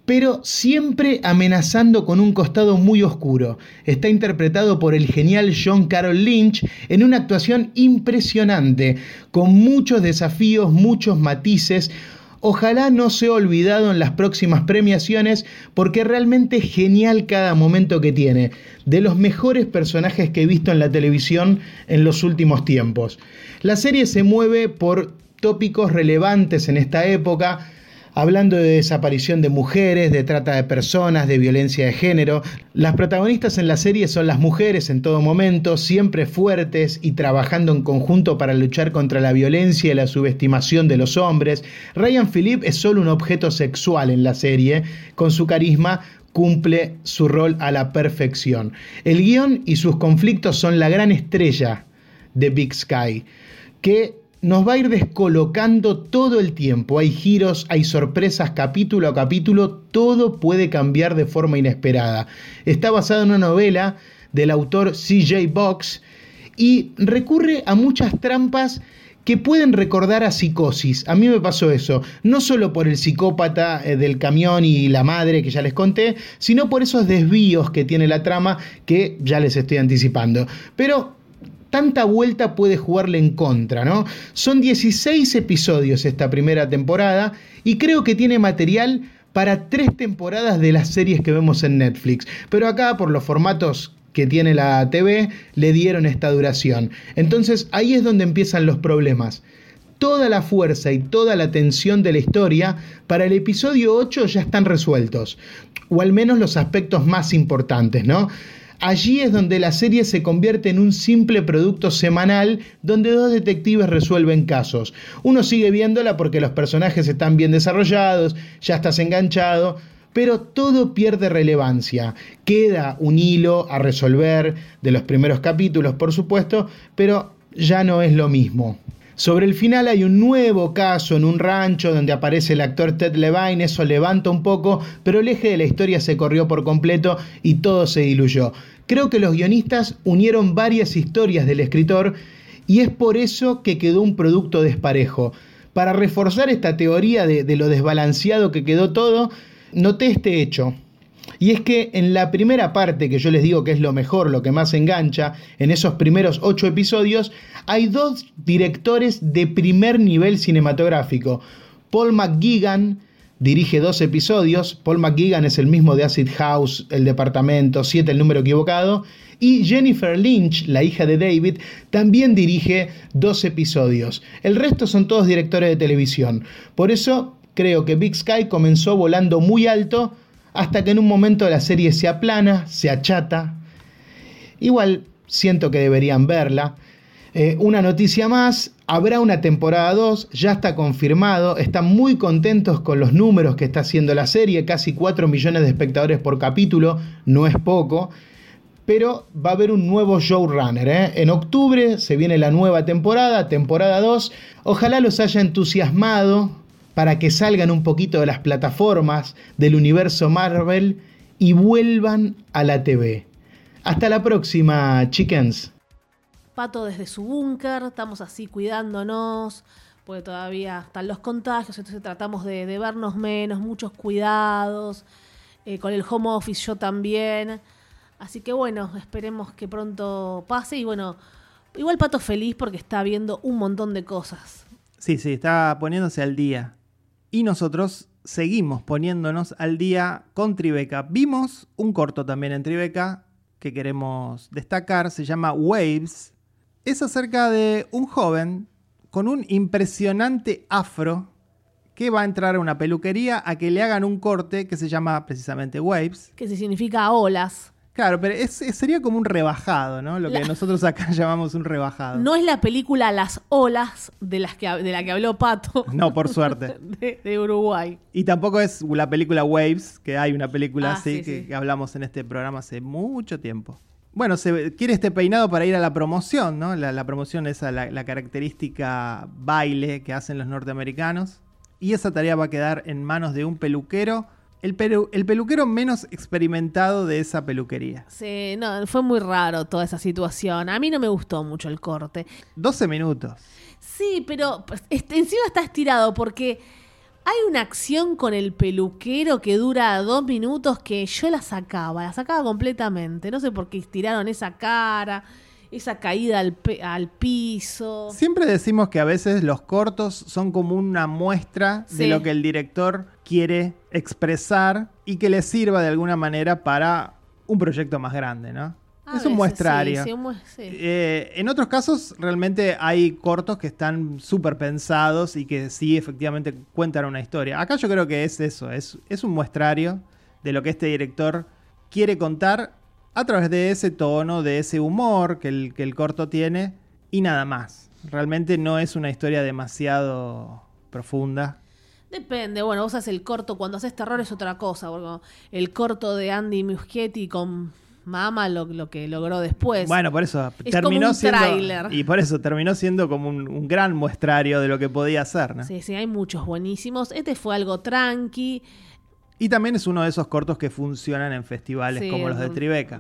pero siempre amenazando con un costado muy oscuro. Está interpretado por el genial John Carroll Lynch en una actuación impresionante, con muchos desafíos, muchos matices. Ojalá no sea olvidado en las próximas premiaciones porque realmente es genial cada momento que tiene, de los mejores personajes que he visto en la televisión en los últimos tiempos. La serie se mueve por tópicos relevantes en esta época, hablando de desaparición de mujeres, de trata de personas, de violencia de género. Las protagonistas en la serie son las mujeres en todo momento, siempre fuertes y trabajando en conjunto para luchar contra la violencia y la subestimación de los hombres. Ryan Philippe es solo un objeto sexual en la serie, con su carisma cumple su rol a la perfección. El guion y sus conflictos son la gran estrella de Big Sky, que nos va a ir descolocando todo el tiempo. Hay giros, hay sorpresas capítulo a capítulo, todo puede cambiar de forma inesperada. Está basado en una novela del autor CJ Box y recurre a muchas trampas que pueden recordar a psicosis. A mí me pasó eso, no solo por el psicópata eh, del camión y la madre que ya les conté, sino por esos desvíos que tiene la trama que ya les estoy anticipando. Pero tanta vuelta puede jugarle en contra, ¿no? Son 16 episodios esta primera temporada y creo que tiene material para tres temporadas de las series que vemos en Netflix. Pero acá, por los formatos que tiene la TV, le dieron esta duración. Entonces ahí es donde empiezan los problemas. Toda la fuerza y toda la tensión de la historia para el episodio 8 ya están resueltos, o al menos los aspectos más importantes, ¿no? Allí es donde la serie se convierte en un simple producto semanal donde dos detectives resuelven casos. Uno sigue viéndola porque los personajes están bien desarrollados, ya estás enganchado, pero todo pierde relevancia. Queda un hilo a resolver de los primeros capítulos, por supuesto, pero ya no es lo mismo. Sobre el final hay un nuevo caso en un rancho donde aparece el actor Ted Levine, eso levanta un poco, pero el eje de la historia se corrió por completo y todo se diluyó. Creo que los guionistas unieron varias historias del escritor y es por eso que quedó un producto desparejo. Para reforzar esta teoría de, lo desbalanceado que quedó todo, noté este hecho. Y es que en la primera parte, que yo les digo que es lo mejor, lo que más engancha, en esos primeros ocho episodios, hay dos directores de primer nivel cinematográfico. Paul McGuigan dirige dos episodios. Paul McGuigan es el mismo de Acid House, El Departamento, 7, el número equivocado. Y Jennifer Lynch, la hija de David, también dirige dos episodios. El resto son todos directores de televisión. Por eso creo que Big Sky comenzó volando muy alto hasta que en un momento la serie se aplana, se achata. Igual siento que deberían verla. Eh, una noticia más, habrá una temporada 2, ya está confirmado, están muy contentos con los números que está haciendo la serie, casi 4 millones de espectadores por capítulo, no es poco, pero va a haber un nuevo showrunner. ¿eh? En octubre se viene la nueva temporada, temporada 2, ojalá los haya entusiasmado para que salgan un poquito de las plataformas del universo Marvel y vuelvan a la TV. Hasta la próxima, chickens. Pato desde su búnker, estamos así cuidándonos, porque todavía están los contagios, entonces tratamos de, vernos menos, muchos cuidados, eh, con el home office yo también. Así que bueno, esperemos que pronto pase y bueno, igual Pato feliz porque está viendo un montón de cosas. Sí, sí, está poniéndose al día. Y nosotros seguimos poniéndonos al día con Tribeca. Vimos un corto también en Tribeca que queremos destacar, se llama Waves, es acerca de un joven con un impresionante afro que va a entrar a una peluquería a que le hagan un corte que se llama precisamente waves. Que significa olas. Claro, pero sería como un rebajado, ¿no? Lo que nosotros acá llamamos un rebajado. No es la película Las olas de, las que, de la que habló Pato. No, por suerte. de, Uruguay. Y tampoco es la película Waves, que hay una película ah, así que hablamos en este programa hace mucho tiempo bueno, se quiere este peinado para ir a la promoción, ¿no? La, promoción es la, la, característica baile que hacen los norteamericanos. Y esa tarea va a quedar en manos de un peluquero. El, el peluquero menos experimentado de esa peluquería. Sí, no, fue muy raro toda esa situación. A mí no me gustó mucho el corte. 12 minutos. Sí, pero pues, encima está estirado porque hay una acción con el peluquero que dura dos minutos que yo la sacaba, la sacaba completamente. No sé por qué estiraron esa cara, esa caída al, al piso. Siempre decimos que a veces los cortos son como una muestra de lo que el director quiere expresar y que le sirva de alguna manera para un proyecto más grande, ¿no? es un muestrario. Eh, en otros casos, realmente hay cortos que están súper pensados y que sí, efectivamente, cuentan una historia. Acá yo creo que es eso, es, es un muestrario de lo que este director quiere contar a través de ese tono, de ese humor que el, que el corto tiene y nada más. Realmente no es una historia demasiado profunda. Depende, bueno, vos haces el corto, cuando haces terror es otra cosa, el corto de Andy Muschietti con Mama lo, que logró después. Bueno, por eso terminó siendo. Y por eso terminó siendo como un, gran muestrario de lo que podía hacer, ¿no? Sí, sí, hay muchos buenísimos. Este fue algo tranqui. Y también es uno de esos cortos que funcionan en festivales como los de Tribeca.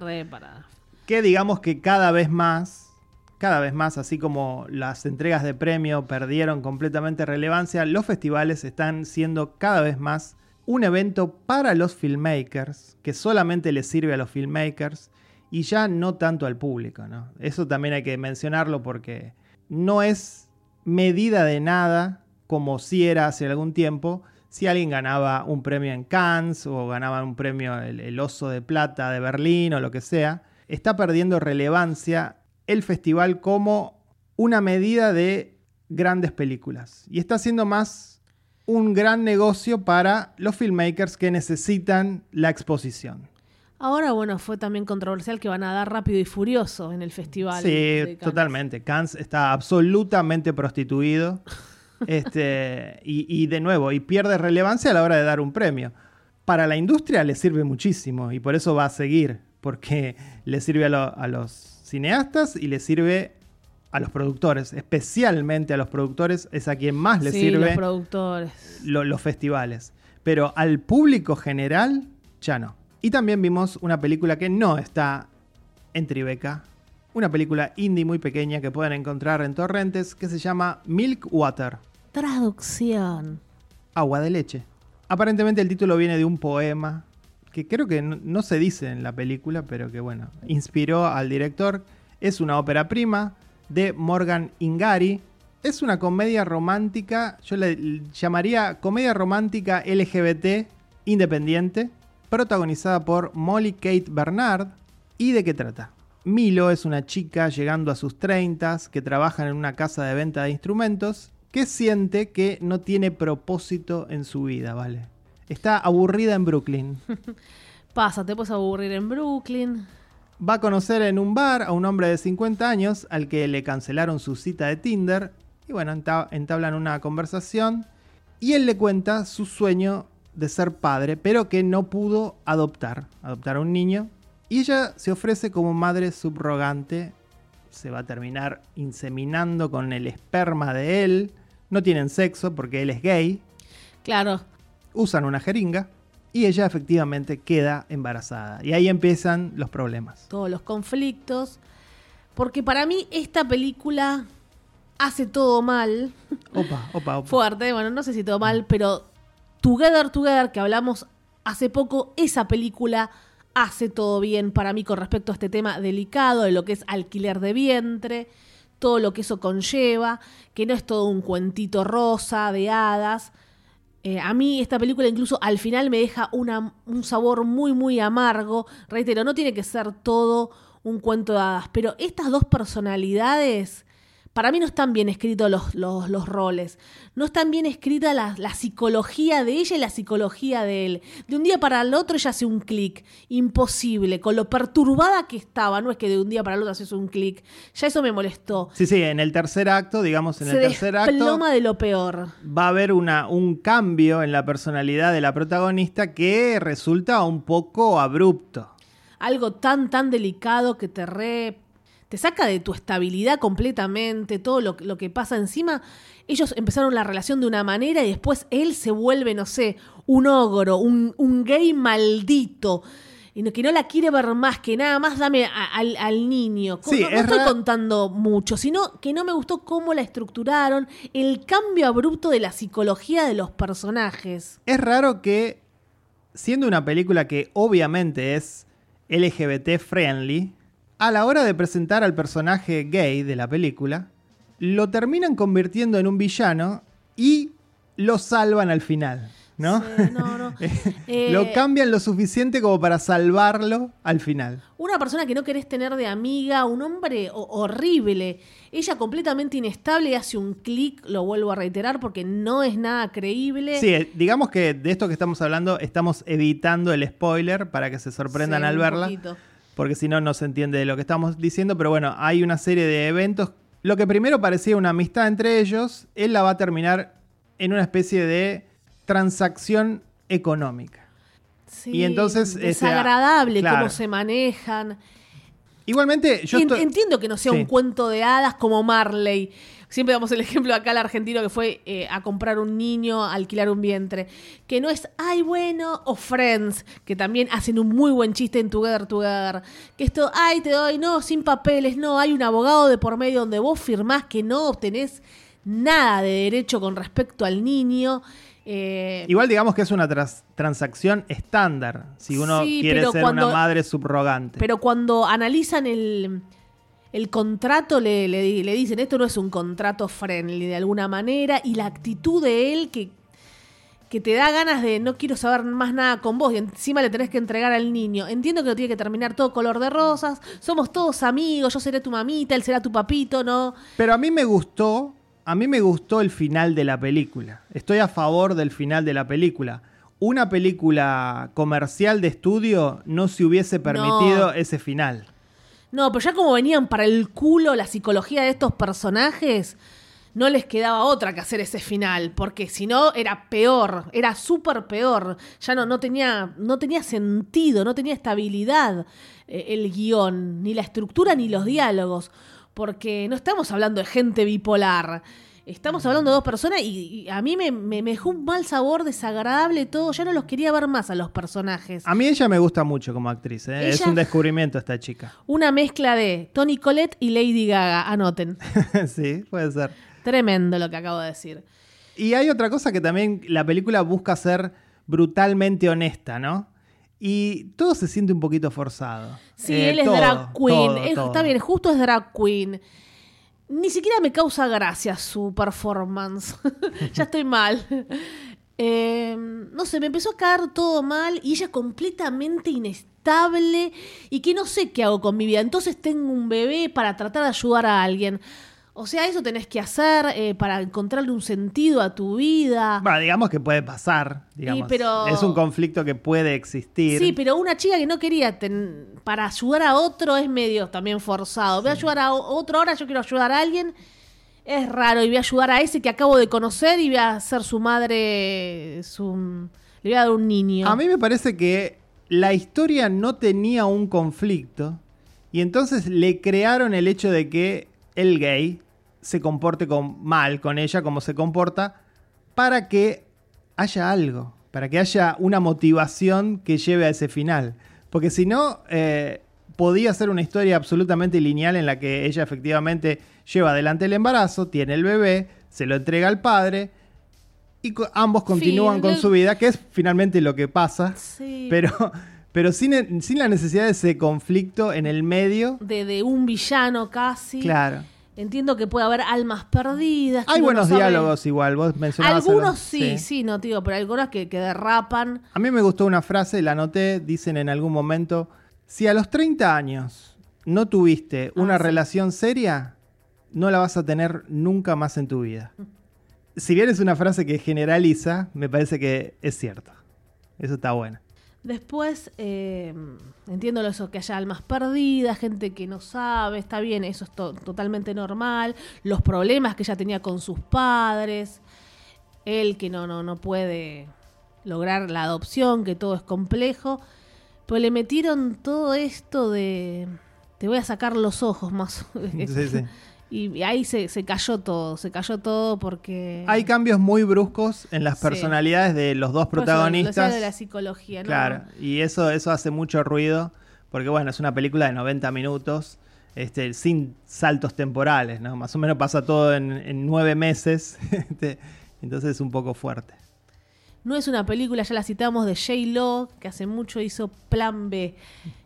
Que digamos que cada vez más, cada vez más, así como las entregas de premio perdieron completamente relevancia, los festivales están siendo cada vez más un evento para los filmmakers, que solamente les sirve a los filmmakers y ya no tanto al público. ¿no? Eso también hay que mencionarlo porque no es medida de nada como si era hace algún tiempo, si alguien ganaba un premio en Cannes o ganaba un premio el, el Oso de Plata de Berlín o lo que sea, está perdiendo relevancia el festival como una medida de grandes películas y está siendo más un gran negocio para los filmmakers que necesitan la exposición. Ahora, bueno, fue también controversial que van a dar rápido y furioso en el festival. Sí, totalmente. Cannes está absolutamente prostituido. este, y, de nuevo, y pierde relevancia a la hora de dar un premio. Para la industria le sirve muchísimo y por eso va a seguir, porque le sirve a, a los cineastas y le sirve a los productores, especialmente a los productores, es a quien más les sirve los, productores. los festivales. Pero al público general, ya no. Y también vimos una película que no está en Tribeca, una película indie muy pequeña que pueden encontrar en torrentes que se llama Milk Water. Traducción. Agua de leche. Aparentemente el título viene de un poema que creo que no se dice en la película, pero que bueno, inspiró al director. Es una ópera prima de Morgan Ingari. Es una comedia romántica, yo le llamaría comedia romántica LGBT independiente, protagonizada por Molly Kate Bernard. ¿Y de qué trata? Milo es una chica llegando a sus 30 que trabaja en una casa de venta de instrumentos que siente que no tiene propósito en su vida, ¿vale? Está aburrida en Brooklyn. Pasa, te puedes aburrir en Brooklyn. Va a conocer en un bar a un hombre de 50 años al que le cancelaron su cita de Tinder. Y bueno, entablan una conversación. Y él le cuenta su sueño de ser padre, pero que no pudo adoptar. Adoptar a un niño. Y ella se ofrece como madre subrogante. Se va a terminar inseminando con el esperma de él. No tienen sexo porque él es gay. Claro. Usan una jeringa y ella efectivamente queda embarazada. Y ahí empiezan los problemas. Todos los conflictos. Porque para mí esta película hace todo mal. Opa, opa, opa. Fuerte, bueno, no sé si todo mal, pero Together, Together, que hablamos hace poco, esa película hace todo bien para mí con respecto a este tema delicado de lo que es alquiler de vientre, todo lo que eso conlleva, que no es todo un cuentito rosa de hadas, eh, a mí esta película incluso al final me deja un sabor muy, muy amargo. Reitero, no tiene que ser todo un cuento de hadas, pero estas dos personalidades para mí no están bien escritos los, los, roles. No están bien escrita la, psicología de ella y la psicología de él. De un día para el otro ella hace un clic. Imposible. Con lo perturbada que estaba. No es que de un día para el otro hace un clic. Ya eso me molestó. Sí, sí, en el tercer acto, digamos, en el tercer acto. de lo peor. Va a haber una, un cambio en la personalidad de la protagonista que resulta un poco abrupto. Algo tan, tan delicado que te re te saca de tu estabilidad completamente, todo lo, lo, que pasa encima. Ellos empezaron la relación de una manera y después él se vuelve, no sé, un ogro, un, gay maldito. Y que no la quiere ver más, que nada más dame al, niño. Sí, no, estoy contando mucho, sino que no me gustó cómo la estructuraron, el cambio abrupto de la psicología de los personajes. Es raro que, siendo una película que obviamente es LGBT friendly, a la hora de presentar al personaje gay de la película, lo terminan convirtiendo en un villano y lo salvan al final. ¿No? no, no. Eh, lo cambian lo suficiente como para salvarlo al final. Una persona que no querés tener de amiga, un hombre horrible. Ella completamente inestable y hace un clic, lo vuelvo a reiterar, porque no es nada creíble. Sí, eh, digamos que de esto que estamos hablando estamos evitando el spoiler para que se sorprendan al verla porque si no, no se entiende de lo que estamos diciendo, pero bueno, hay una serie de eventos. Lo que primero parecía una amistad entre ellos, él la va a terminar en una especie de transacción económica. Sí, y entonces desagradable cómo se manejan. Igualmente, yo entiendo que no sea un cuento de hadas como Marley, Siempre damos el ejemplo acá al argentino que fue eh, a comprar un niño, a alquilar un vientre. Que no es, ay, bueno, o Friends, que también hacen un muy buen chiste en Together Together. Que esto, ay, te doy, no, sin papeles, no, hay un abogado de por medio donde vos firmás que no obtenés nada de derecho con respecto al niño. Eh, Igual digamos que es una transacción estándar, si uno quiere ser una madre subrogante. Pero cuando analizan el, el contrato le, le, dicen, esto no es un contrato friendly de alguna manera, y la actitud de él que, que te da ganas de no quiero saber más nada con vos y encima le tenés que entregar al niño. Entiendo que no tiene que terminar todo color de rosas, somos todos amigos, yo seré tu mamita, él será tu papito, ¿no? Pero a mí me gustó, a mí me gustó el final de la película. Estoy a favor del final de la película. Una película comercial de estudio no se hubiese permitido ese final. No, pero ya como venían para el culo la psicología de estos personajes, no les quedaba otra que hacer ese final, porque si no era peor, era súper peor. Ya no, no, tenía, no tenía sentido, no tenía estabilidad eh, el guion, ni la estructura ni los diálogos, porque no estamos hablando de gente bipolar. Estamos hablando de dos personas y, a mí me, me, dejó un mal sabor desagradable todo. Ya no los quería ver más a los personajes. A mí ella me gusta mucho como actriz. ¿eh? es un descubrimiento esta chica. Una mezcla de Tony Collette y Lady Gaga. Anoten. sí, puede ser. Tremendo lo que acabo de decir. Y hay otra cosa que también la película busca ser brutalmente honesta, ¿no? Y todo se siente un poquito forzado. Sí, eh, él es drag queen. está bien, justo es drag queen. Ni siquiera me causa gracia su performance. ya estoy mal. Eh, no sé, me empezó a caer todo mal y ella completamente inestable y que no sé qué hago con mi vida. Entonces tengo un bebé para tratar de ayudar a alguien. O sea, eso tenés que hacer eh, para encontrarle un sentido a tu vida. Bueno, digamos que puede pasar. Digamos. pero- Es un conflicto que puede existir. Sí, pero una chica que no quería ten- para ayudar a otro es medio también forzado. Voy a ayudar a otro ahora, yo quiero ayudar a alguien. Es raro y voy a ayudar a ese que acabo de conocer y voy a ser su madre, su, le voy a dar un niño. A mí me parece que la historia no tenía un conflicto y entonces le crearon el hecho de que el gay se comporte con, mal con ella como se comporta para que haya algo, para que haya una motivación que lleve a ese final. Porque si no, eh, podía ser una historia absolutamente lineal en la que ella efectivamente lleva adelante el embarazo, tiene el bebé, se lo entrega al padre y co- ambos continúan con su vida, que es finalmente lo que pasa, Sí. pero, pero sin, sin la necesidad de ese conflicto en el medio. de, de un villano casi. Claro. Entiendo que puede haber almas perdidas. Hay no buenos sabe- diálogos igual, vos mencionabas. Algunos algo- sí, sí, no, tío, pero algunos que, que derrapan. A mí me gustó una frase, la anoté, dicen en algún momento, si a los 30 años no tuviste una Ah, sí. relación seria, no la vas a tener nunca más en tu vida. Si bien es una frase que generaliza, me parece que es cierto. Eso está bueno. Después, eh, entiendo eso, que haya almas perdidas, gente que no sabe, está bien, eso es to- totalmente normal. Los problemas que ella tenía con sus padres, él que no, no, no puede lograr la adopción, que todo es complejo. Pero le metieron todo esto de te voy a sacar los ojos más. Sí, sí. Y ahí se, se cayó todo, se cayó todo porque... Hay cambios muy bruscos en las Sí. personalidades de los dos Por eso, lo protagonistas. de la psicología, ¿no? Claro, y eso, eso hace mucho ruido, porque bueno, es una película de 90 minutos, este, sin saltos temporales, ¿no? Más o menos pasa todo en, en nueve meses, este, entonces es un poco fuerte. No es una película, ya la citamos, de J-Lo, que hace mucho hizo Plan B,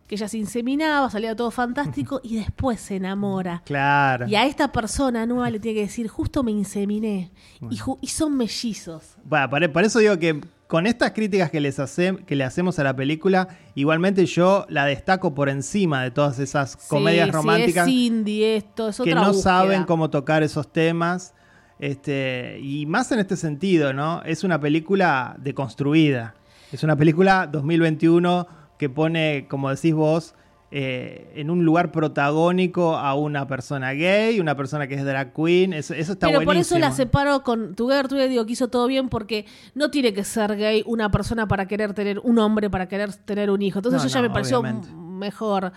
que ella se inseminaba, salía todo fantástico y después se enamora. Claro. Y a esta persona nueva le tiene que decir, justo me inseminé. Y, ju- y son mellizos. Bueno, por, por eso digo que con estas críticas que, les hace, que le hacemos a la película, igualmente yo la destaco por encima de todas esas comedias Sí, sí, románticas es indie esto, es que otra no búsqueda. saben cómo tocar esos temas. Este, y más en este sentido, ¿no? Es una película deconstruida. Es una película 2021 que pone, como decís vos, eh, en un lugar protagónico a una persona gay, una persona que es drag queen. Eso, eso está Pero por buenísimo. eso la separo con Together Together, digo que hizo todo bien porque no tiene que ser gay una persona para querer tener un hombre, para querer tener un hijo. Entonces No, eso ya no, me pareció obviamente. mejor.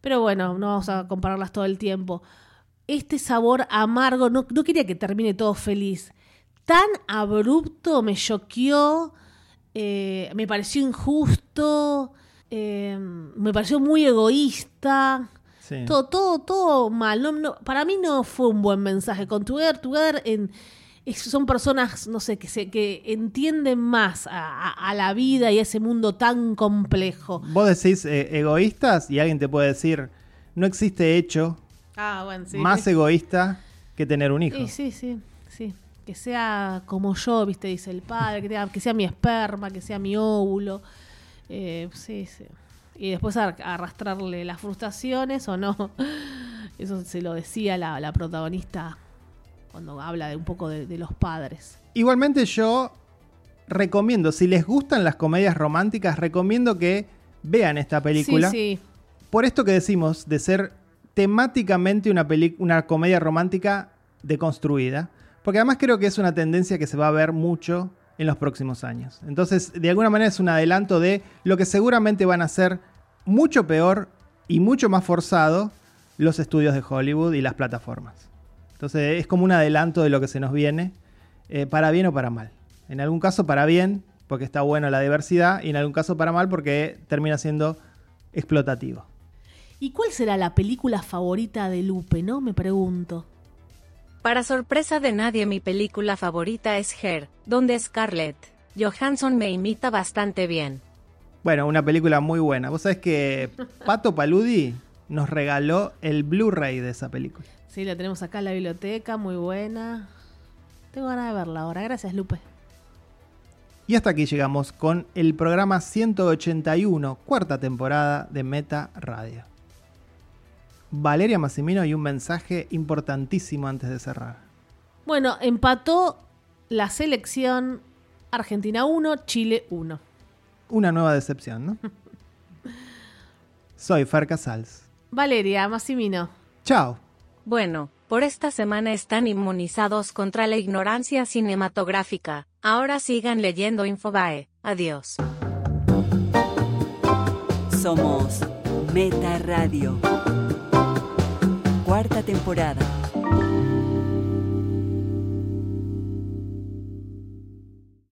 Pero bueno, no vamos a compararlas todo el tiempo. Este sabor amargo, no, no quería que termine todo feliz. Tan abrupto, me choqueó, eh, me pareció injusto, eh, me pareció muy egoísta. Sí. Todo, todo, todo mal. No, no, para mí no fue un buen mensaje. Con Together, Together en, es- son personas, no sé, que, se, que entienden más a, a- a la vida y a ese mundo tan complejo. Vos decís eh, egoístas y alguien te puede decir, no existe hecho Ah, bueno, sí. más egoísta que tener un hijo. Sí, sí, sí, sí. Que sea como yo, viste, dice el padre, que, tenga- que sea mi esperma, que sea mi óvulo. Eh, sí, sí. Y después ar- arrastrarle las frustraciones o no. Eso se lo decía la, la protagonista cuando habla de un poco de, de los padres. Igualmente yo recomiendo, si les gustan las comedias románticas, recomiendo que vean esta película. Sí, sí. Por esto que decimos, de ser temáticamente una, una comedia romántica deconstruida. Porque además creo que es una tendencia que se va a ver mucho en los próximos años. Entonces, de alguna manera es un adelanto de lo que seguramente van a ser mucho peor y mucho más forzado los estudios de Hollywood y las plataformas. Entonces, es como un adelanto de lo que se nos viene, eh, para bien o para mal. En algún caso para bien, porque está bueno la diversidad, y en algún caso para mal, porque termina siendo explotativo. ¿Y cuál será la película favorita de Lupe, no? Me pregunto. Para sorpresa de nadie mi película favorita es Her, donde Scarlett Johansson me imita bastante bien. Bueno, una película muy buena. Vos sabés que Pato Paludi nos regaló el Blu-ray de esa película. Sí, la tenemos acá en la biblioteca, muy buena. Tengo ganas de verla ahora. Gracias, Lupe. Y hasta aquí llegamos con el programa 181, cuarta temporada de Meta Radio. Valeria Massimino y un mensaje importantísimo antes de cerrar. Bueno, empató la selección Argentina 1, Chile 1. Una nueva decepción, ¿no? Soy Fer Casals. Valeria Massimino. Chao. Bueno, por esta semana están inmunizados contra la ignorancia cinematográfica. Ahora sigan leyendo Infobae. Adiós. Somos Meta Radio. Cuarta temporada.